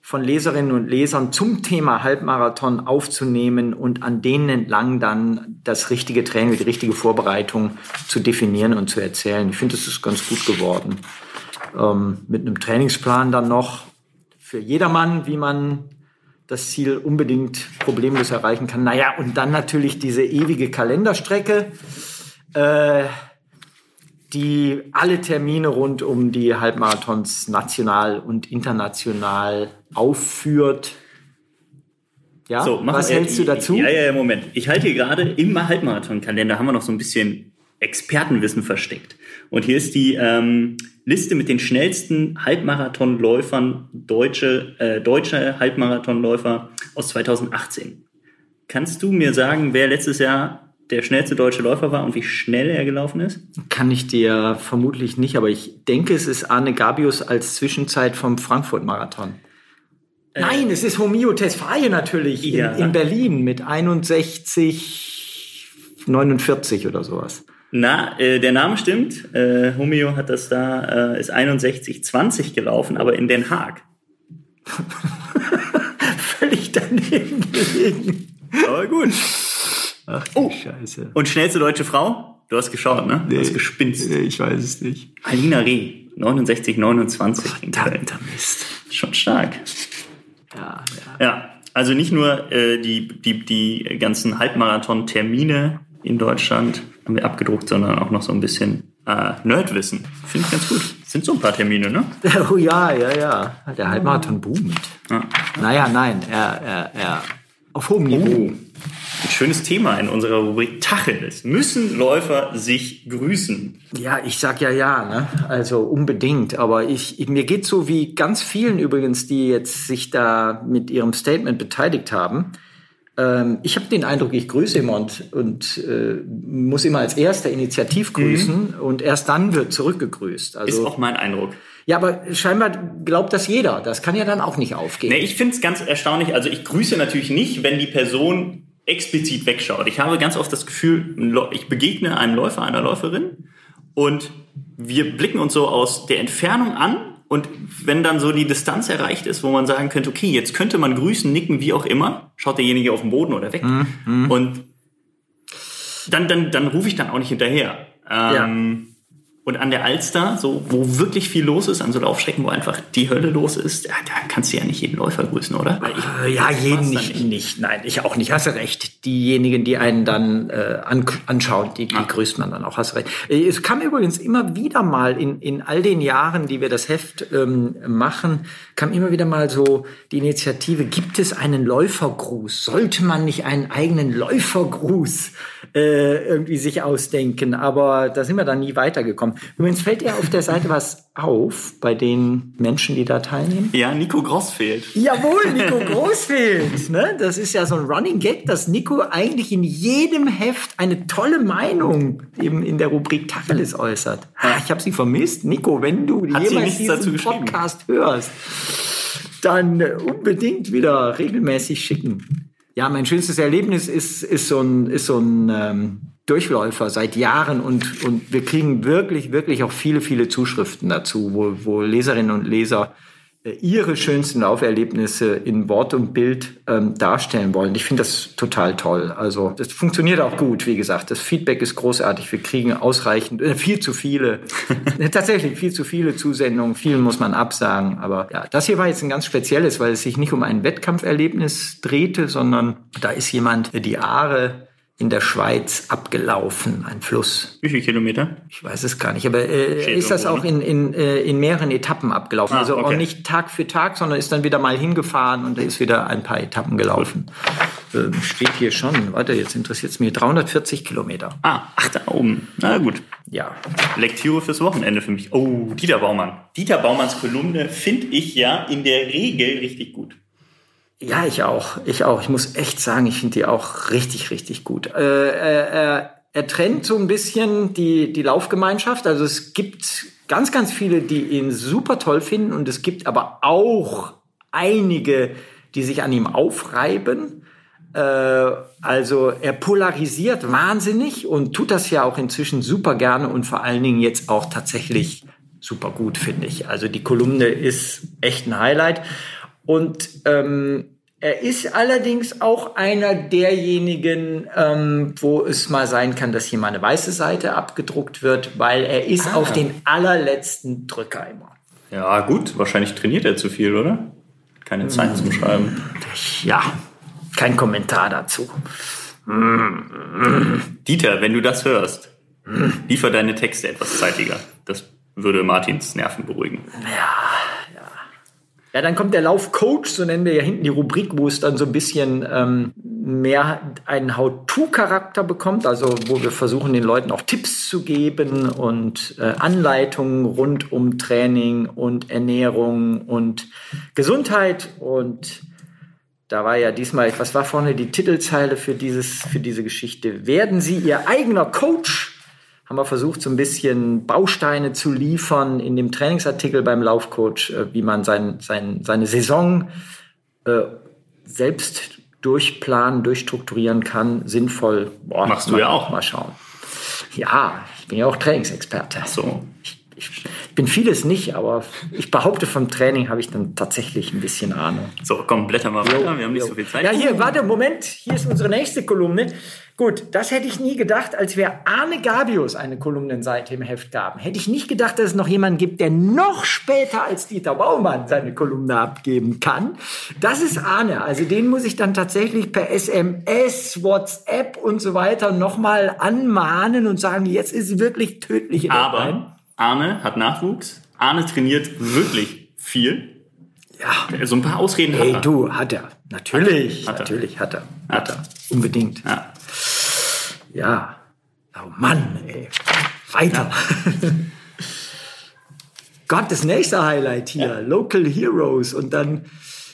von Leserinnen und Lesern zum Thema Halbmarathon aufzunehmen und an denen entlang dann das richtige Training, die richtige Vorbereitung zu definieren und zu erzählen. Ich finde, das ist ganz gut geworden. Ähm, mit einem Trainingsplan dann noch für jedermann, wie man das Ziel unbedingt problemlos erreichen kann. Naja, und dann natürlich diese ewige Kalenderstrecke, äh, die alle Termine rund um die Halbmarathons national und international aufführt. Ja, So, was wir- hältst du dazu? Ja, ja, ja, Moment. Ich halte hier gerade im Halbmarathon-Kalender haben wir noch so ein bisschen Expertenwissen versteckt. Und hier ist die ähm, Liste mit den schnellsten Halbmarathonläufern, deutsche, äh, deutsche Halbmarathonläufer aus 2018. Kannst du mir sagen, wer letztes Jahr der schnellste deutsche Läufer war und wie schnell er gelaufen ist? Kann ich dir vermutlich nicht, aber ich denke, es ist Arne Gabius als Zwischenzeit vom Frankfurt-Marathon. Nein, es ist Homio Tesfaye natürlich in, Ja. in Berlin mit 61, 49 oder sowas. Na, äh, der Name stimmt. Äh, Homeo hat das da, äh, ist 61,20 gelaufen, aber in Den Haag. Völlig daneben gelegen. Aber gut. Ach, Oh. Scheiße. Und schnellste deutsche Frau? Du hast geschaut, ne? Du hast gespinst. Ich weiß es nicht. Alina Reh, 69, 29 in Köln. Verdammter Mist. Schon stark. Ja, ja. Ja, also nicht nur äh, die, die, die ganzen Halbmarathon-Termine in Deutschland haben wir abgedruckt, sondern auch noch so ein bisschen äh, Nerdwissen. Finde ich ganz gut. Sind so ein paar Termine, ne? Oh ja, ja, ja. Der Halbmarathon boomt. Ja. Naja, nein, er, er, er auf hohem Niveau. Ein schönes Thema in unserer Rubrik Tacheles. Müssen Läufer sich grüßen? Ja, ich sag ja ja, ne? Also unbedingt. Aber ich, ich mir geht so wie ganz vielen übrigens, die jetzt sich da mit ihrem Statement beteiligt haben. Ähm, ich habe den Eindruck, ich grüße immer und, und äh, muss immer als erster initiativ grüßen und erst dann wird zurückgegrüßt. Ist Also auch mein Eindruck. ja, aber scheinbar glaubt das jeder. Das kann ja dann auch nicht aufgehen. Nee, ich finde es ganz erstaunlich. Also ich grüße natürlich nicht, wenn die Person explizit wegschaut. Ich habe ganz oft das Gefühl, ich begegne einem Läufer, einer Läuferin und wir blicken uns so aus der Entfernung an und wenn dann so die Distanz erreicht ist, wo man sagen könnte, okay, jetzt könnte man grüßen, nicken, wie auch immer, schaut derjenige auf den Boden oder weg. Und dann, dann, dann rufe ich dann auch nicht hinterher. Ähm, Und an der Alster, so, wo wirklich viel los ist, an so Laufstrecken, wo einfach die Hölle los ist, ja, da kannst du ja nicht jeden Läufer grüßen, oder? Ich- Äh, Ja, ich jeden nicht, nicht. Nein, ich auch nicht. Hast du recht. Diejenigen, die einen dann äh, an, anschauen, die, die grüßt man dann auch. Hast du recht. Äh, Es kam übrigens immer wieder mal in, in all den Jahren, die wir das Heft ähm, machen, kam immer wieder mal so die Initiative, gibt es einen Läufergruß? Sollte man nicht einen eigenen Läufergruß äh, irgendwie sich ausdenken? Aber da sind wir dann nie weitergekommen. Übrigens fällt dir auf der Seite was auf bei den Menschen, die da teilnehmen? Ja, Nico Gross fehlt. Jawohl, Nico Großfeld. Ne? Das ist ja so ein Running Gag, dass Nico eigentlich in jedem Heft eine tolle Meinung eben in der Rubrik Tacheles äußert. Ah, ich habe sie vermisst. Nico, wenn du Hat jemals diesen? Podcast hörst, dann äh, unbedingt wieder regelmäßig schicken. Ja, mein schönstes Erlebnis ist, ist so ein, ist so ein ähm, Durchläufer seit Jahren und, und wir kriegen wirklich, wirklich auch viele, viele Zuschriften dazu, wo, wo Leserinnen und Leser ihre schönsten Lauferlebnisse in Wort und Bild ähm, darstellen wollen. Ich finde das total toll. Also das funktioniert auch gut, wie gesagt. Das Feedback ist großartig. Wir kriegen ausreichend, äh, viel zu viele, tatsächlich viel zu viele Zusendungen. Vielen muss man absagen. Aber ja, das hier war jetzt ein ganz spezielles, weil es sich nicht um ein Wettkampferlebnis drehte, sondern da ist jemand die Aare in der Schweiz abgelaufen, ein Fluss. Wie viele Kilometer? Ich weiß es gar nicht, aber äh, ist das auch in, in, äh, in mehreren Etappen abgelaufen. Ah, also okay. auch nicht Tag für Tag, sondern ist dann wieder mal hingefahren und ist wieder ein paar Etappen gelaufen. Ähm, steht hier schon, warte, jetzt interessiert es mich, 340 Kilometer. Ah, ach, da oben. Na gut. Ja, Lektüre fürs Wochenende für mich. Oh, Dieter Baumann. Dieter Baumanns Kolumne finde ich ja in der Regel richtig gut. Ja, ich auch. Ich auch. Ich muss echt sagen, ich finde die auch richtig, richtig gut. Äh, äh, er trennt so ein bisschen die, die Laufgemeinschaft. Also es gibt ganz, ganz viele, die ihn super toll finden und es gibt aber auch einige, die sich an ihm aufreiben. Äh, also er polarisiert wahnsinnig und tut das ja auch inzwischen super gerne und vor allen Dingen jetzt auch tatsächlich super gut, finde ich. Also die Kolumne ist echt ein Highlight. Und ähm, er ist allerdings auch einer derjenigen, ähm, wo es mal sein kann, dass hier mal eine weiße Seite abgedruckt wird, weil er ist Ah. auf den allerletzten Drücker immer. Ja, gut. Wahrscheinlich trainiert er zu viel, oder? Keine Zeit zum Schreiben. Ja, kein Kommentar dazu. Dieter, wenn du das hörst, liefer deine Texte etwas zeitiger. Das würde Martins Nerven beruhigen. Ja, dann kommt der Laufcoach, so nennen wir ja hinten die Rubrik, wo es dann so ein bisschen ähm, mehr einen How-To-Charakter bekommt, also wo wir versuchen, den Leuten auch Tipps zu geben und äh, Anleitungen rund um Training und Ernährung und Gesundheit. Und da war ja diesmal, was war vorne die Titelzeile für, dieses, für diese Geschichte? Werden Sie Ihr eigener Coach? Haben wir versucht, so ein bisschen Bausteine zu liefern in dem Trainingsartikel beim Laufcoach, äh, wie man sein, sein, seine Saison äh, selbst durchplanen, durchstrukturieren kann, sinnvoll. Boah, Machst du ja auch. Mal schauen. Ja, ich bin ja auch Trainingsexperte. So. Ich bin vieles nicht, aber ich behaupte, vom Training habe ich dann tatsächlich ein bisschen Ahnung. So, komm, blätter mal weiter. Wir haben nicht so viel Zeit. Ja, hier, warte, Moment. Hier ist unsere nächste Kolumne. Gut, das hätte ich nie gedacht, als wir Arne Gabius eine Kolumnenseite im Heft gaben. Hätte ich nicht gedacht, dass es noch jemanden gibt, der noch später als Dieter Baumann seine Kolumne abgeben kann. Das ist Arne. Also den muss ich dann tatsächlich per SMS, WhatsApp und so weiter nochmal anmahnen und sagen, jetzt ist wirklich Deadline. Aber Arne hat Nachwuchs. Arne trainiert wirklich viel. Ja. So ein paar Ausreden hat Hey, er. du, hat er. Natürlich, Hat er. natürlich hat er. Hat Hat er. Unbedingt. Ja. Ja. Oh Mann, ey. Weiter. Gott, das nächste Highlight hier. Local Heroes. Und dann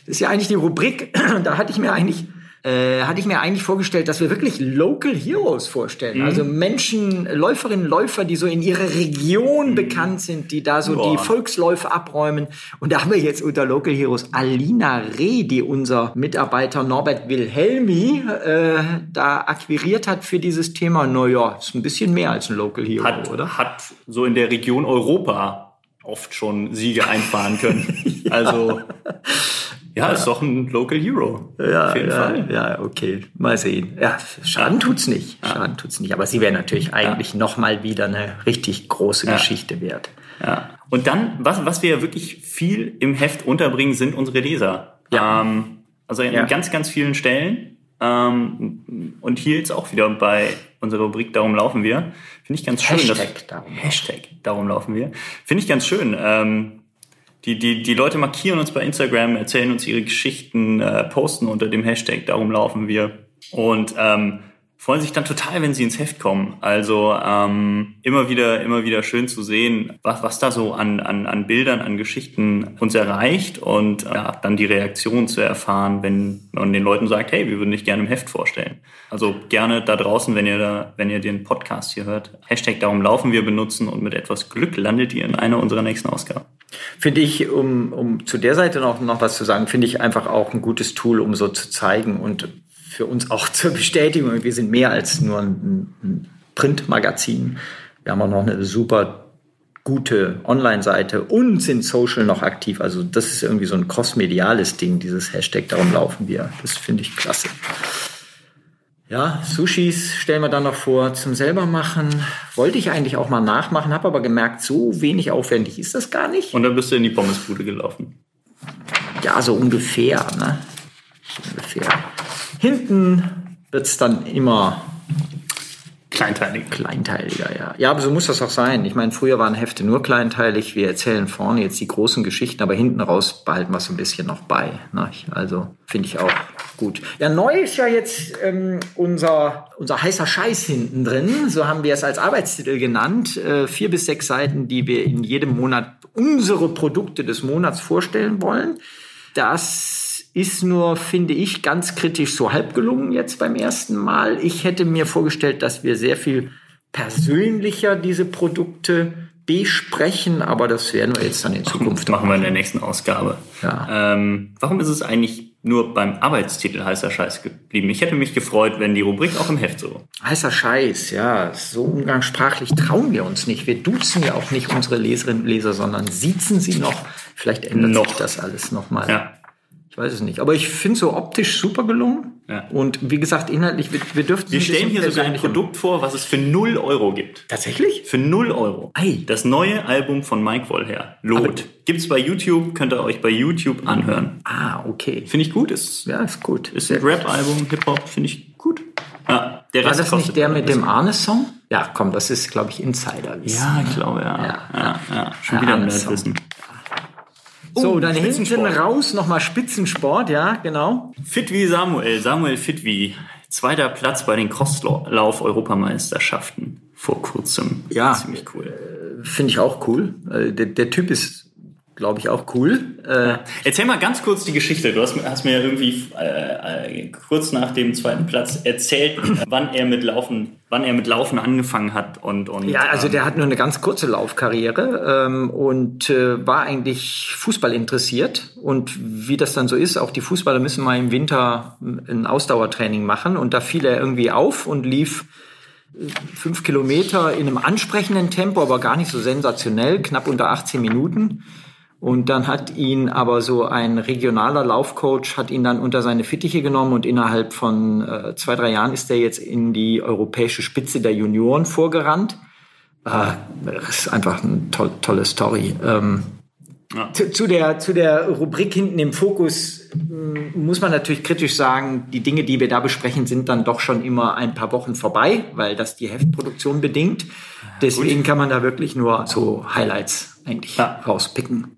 ist ja eigentlich die Rubrik, da hatte ich mir eigentlich, äh, hatte ich mir eigentlich vorgestellt, dass wir wirklich Local Heroes vorstellen. Also Menschen, Läuferinnen, Läufer, die so in ihrer Region bekannt sind, die da so Boah. die Volksläufe abräumen. Und da haben wir jetzt unter Local Heroes Alina Reh, die unser Mitarbeiter Norbert Wilhelmi äh, da akquiriert hat für dieses Thema. Naja, ist ein bisschen mehr als ein Local Hero, Hat, oder? hat so in der Region Europa oft schon Siege einfahren können. Also, ja, ist doch ein Local Hero. Ja, auf jeden ja, Fall. ja, okay. Mal sehen. Ja, Schaden tut's nicht. Schaden tut's nicht. Aber sie wäre natürlich eigentlich noch mal wieder eine richtig große Geschichte wert. Ja. Und dann, was, was wir wirklich viel im Heft unterbringen, sind unsere Leser. Ja. Ähm, also in Ja. ganz, ganz vielen Stellen. Ähm, und hier jetzt auch wieder bei unserer Rubrik Darum laufen wir. Finde ich ganz schön. Hashtag dass, Darum laufen Hashtag Darum laufen wir. Finde ich ganz schön. Ähm, die, die, die Leute markieren uns bei Instagram, erzählen uns ihre Geschichten, äh, posten unter dem Hashtag Darum laufen wir. Und ähm, freuen sich dann total, wenn sie ins Heft kommen. Also ähm, immer wieder, immer wieder schön zu sehen, was, was da so an, an, an Bildern, an Geschichten uns erreicht und äh, ja, dann die Reaktion zu erfahren, wenn man den Leuten sagt, hey, wir würden dich gerne im Heft vorstellen. Also gerne da draußen, wenn ihr da, wenn ihr den Podcast hier hört, Hashtag Darum laufen wir benutzen und mit etwas Glück landet ihr in einer unserer nächsten Ausgaben. Finde ich, um, um zu der Seite noch, noch was zu sagen, finde ich einfach auch ein gutes Tool, um so zu zeigen und für uns auch zur Bestätigung, wir sind mehr als nur ein, ein Printmagazin. Wir haben auch noch eine super gute Online-Seite und sind social noch aktiv. Also das ist irgendwie so ein crossmediales Ding, dieses Hashtag, darum laufen wir. Das finde ich klasse. Ja, Sushis stellen wir dann noch vor zum selber machen. Wollte ich eigentlich auch mal nachmachen, habe aber gemerkt, so wenig aufwendig ist das gar nicht. Und dann bist du in die Pommesbude gelaufen. Ja, so ungefähr, ne? Ungefähr. Hinten wird's dann immer Kleinteilig. kleinteiliger, ja. Ja, aber so muss das auch sein. Ich meine, früher waren Hefte nur kleinteilig. Wir erzählen vorne jetzt die großen Geschichten, aber hinten raus behalten wir es ein bisschen noch bei. Ne? Also finde ich auch gut. Ja, neu ist ja jetzt ähm, unser, unser heißer Scheiß hinten drin. So haben wir es als Arbeitstitel genannt. Äh, vier bis sechs Seiten, die wir in jedem Monat unsere Produkte des Monats vorstellen wollen. Das ist nur, finde ich, ganz kritisch so halb gelungen jetzt beim ersten Mal. Ich hätte mir vorgestellt, dass wir sehr viel persönlicher diese Produkte besprechen, aber das werden wir jetzt dann in Zukunft Machen wir in der nächsten Ausgabe. Ja. Ähm, warum ist es eigentlich nur beim Arbeitstitel heißer Scheiß geblieben? Ich hätte mich gefreut, wenn die Rubrik auch im Heft so. Heißer Scheiß, ja. So umgangssprachlich trauen wir uns nicht. Wir duzen ja auch nicht unsere Leserinnen und Leser, sondern siezen sie noch. Vielleicht ändert Noch. sich das alles nochmal. Ja. Ich weiß es nicht. Aber ich finde so optisch super gelungen. Ja. Und wie gesagt, inhaltlich, wir, wir dürften Wir stellen hier sogar ein Produkt vor, was es für 0 Euro gibt. Tatsächlich? Für 0 Euro. Ei. Das neue Album von Mike Wollher, Lot. Gibt's bei YouTube, könnt ihr euch bei YouTube anhören. Ah, okay. Finde ich gut, ist, Ja, ist gut. ist ein Rap-Album, Hip-Hop, finde ich gut. Ja, der War Rest das kostet nicht der mit dem. Arne-Song? Ja, komm, das ist, glaube ich, Insider. Ja, ich glaube, ja. Ja. Ja, ja. Schon wieder. Nerdwissen. So, Oh, dann hinten raus nochmal Spitzensport, ja, genau. Fit wie Samuel, Samuel Fit wie. Zweiter Platz bei den Crosslauf-Europameisterschaften vor kurzem. Ja. Ziemlich cool. Finde ich auch cool. Äh, Der, der Typ ist, glaube ich, auch cool. Äh, Erzähl mal ganz kurz die Geschichte. Du hast, hast mir ja irgendwie äh, äh, kurz nach dem zweiten Platz erzählt, äh, wann er mit Laufen, wann er mit Laufen angefangen hat und und Ja, also ähm, der hat nur eine ganz kurze Laufkarriere ähm, und äh, war eigentlich Fußball interessiert. Und wie das dann so ist, auch die Fußballer müssen mal im Winter ein Ausdauertraining machen. Und da fiel er irgendwie auf und lief äh, fünf Kilometer in einem ansprechenden Tempo, aber gar nicht so sensationell, knapp unter 18 Minuten. Und dann hat ihn aber so ein regionaler Laufcoach, hat ihn dann unter seine Fittiche genommen und innerhalb von äh, zwei, drei Jahren ist er jetzt in die europäische Spitze der Junioren vorgerannt. Ah, das ist einfach eine toll, tolle Story. Ähm, Ja. zu, zu, der, zu der Rubrik hinten im Fokus m, muss man natürlich kritisch sagen, die Dinge, die wir da besprechen, sind dann doch schon immer ein paar Wochen vorbei, weil das die Heftproduktion bedingt. Deswegen kann man da wirklich nur so Highlights eigentlich Ja. rauspicken.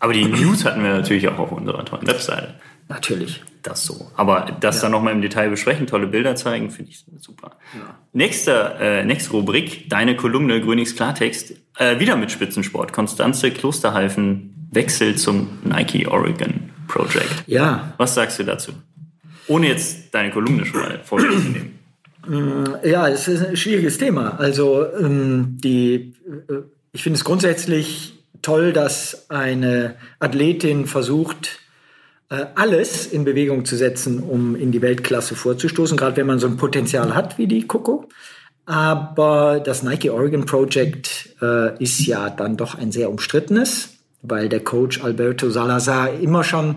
Ja. Aber die News hatten wir natürlich auch auf unserer tollen Webseite. Natürlich. Das so. Aber das dann nochmal im Detail besprechen, tolle Bilder zeigen, finde ich super. Nächste, äh, nächste Rubrik, deine Kolumne Grünings Klartext. Äh, wieder mit Spitzensport. Konstanze Klosterhalfen Wechsel zum Nike Oregon Project. Ja, Was sagst du dazu? Ohne jetzt deine Kolumne schon mal vorzunehmen. Ja, es ist ein schwieriges Thema. Also ähm, die, äh, ich finde es grundsätzlich toll, dass eine Athletin versucht, äh, alles in Bewegung zu setzen, um in die Weltklasse vorzustoßen, gerade wenn man so ein Potenzial hat wie die Coco. Aber das Nike Oregon Project äh, ist ja dann doch ein sehr umstrittenes, weil der Coach Alberto Salazar immer schon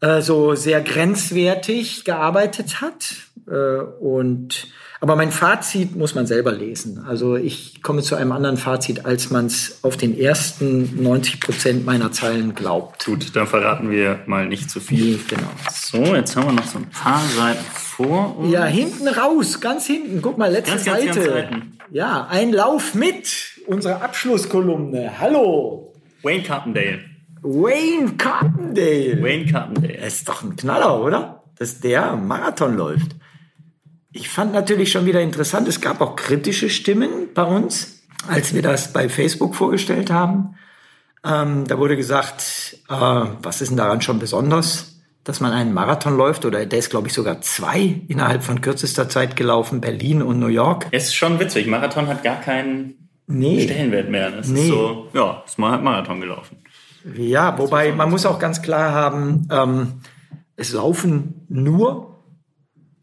äh, so sehr grenzwertig gearbeitet hat. Äh, und aber mein Fazit muss man selber lesen. Also ich komme zu einem anderen Fazit, als man es auf den ersten 90 Prozent meiner Zeilen glaubt. Gut, dann verraten wir mal nicht zu viel. Genau. So, jetzt haben wir noch so ein paar Seiten vor uns. Ja, hinten raus, ganz hinten. Guck mal, letzte Ganz, ganz, Seite. ganz hinten. Ja, ein Lauf mit. Unsere Abschlusskolumne. Hallo. Wayne Carpendale. Wayne Carpendale. Wayne Carpendale. Das ist doch ein Knaller, oder? Dass der Marathon läuft. Ich fand natürlich schon wieder interessant, es gab auch kritische Stimmen bei uns, als wir das bei Facebook vorgestellt haben. Ähm, da wurde gesagt, äh, was ist denn daran schon besonders, dass man einen Marathon läuft? Oder der ist, glaube ich, sogar zwei innerhalb von kürzester Zeit gelaufen, Berlin und New York. Es ist schon witzig. Marathon hat gar keinen Nee. Stellenwert mehr. Das Nee. ist so, ja, ist mal halt Marathon gelaufen. Ja, wobei man muss auch ganz klar haben, ähm, es laufen nur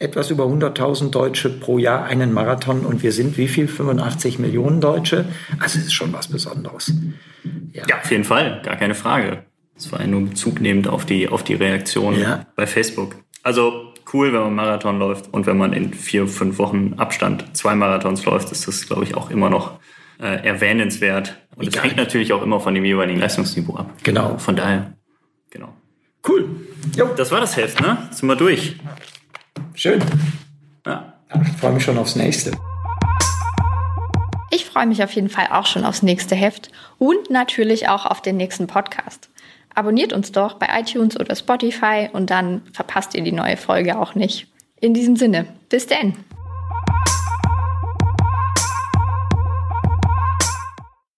etwas über 100.000 Deutsche pro Jahr einen Marathon und wir sind wie viel? 85 Millionen Deutsche? Also es ist schon was Besonderes. Ja. ja, auf jeden Fall, gar keine Frage. Das war ja nur Bezug nehmend auf die, auf die Reaktion ja. bei Facebook. Also cool, wenn man Marathon läuft und wenn man in vier, fünf Wochen Abstand zwei Marathons läuft, ist das, glaube ich, auch immer noch äh, erwähnenswert. Und es hängt natürlich auch immer von dem jeweiligen Leistungsniveau ab. Genau. Von daher, genau. Cool. Jo. Das war das Heft, ne? Sind wir durch. Schön. Ja. Ich freue mich schon aufs nächste. Ich freue mich auf jeden Fall auch schon aufs nächste Heft und natürlich auch auf den nächsten Podcast. Abonniert uns doch bei iTunes oder Spotify und dann verpasst ihr die neue Folge auch nicht. In diesem Sinne, bis denn.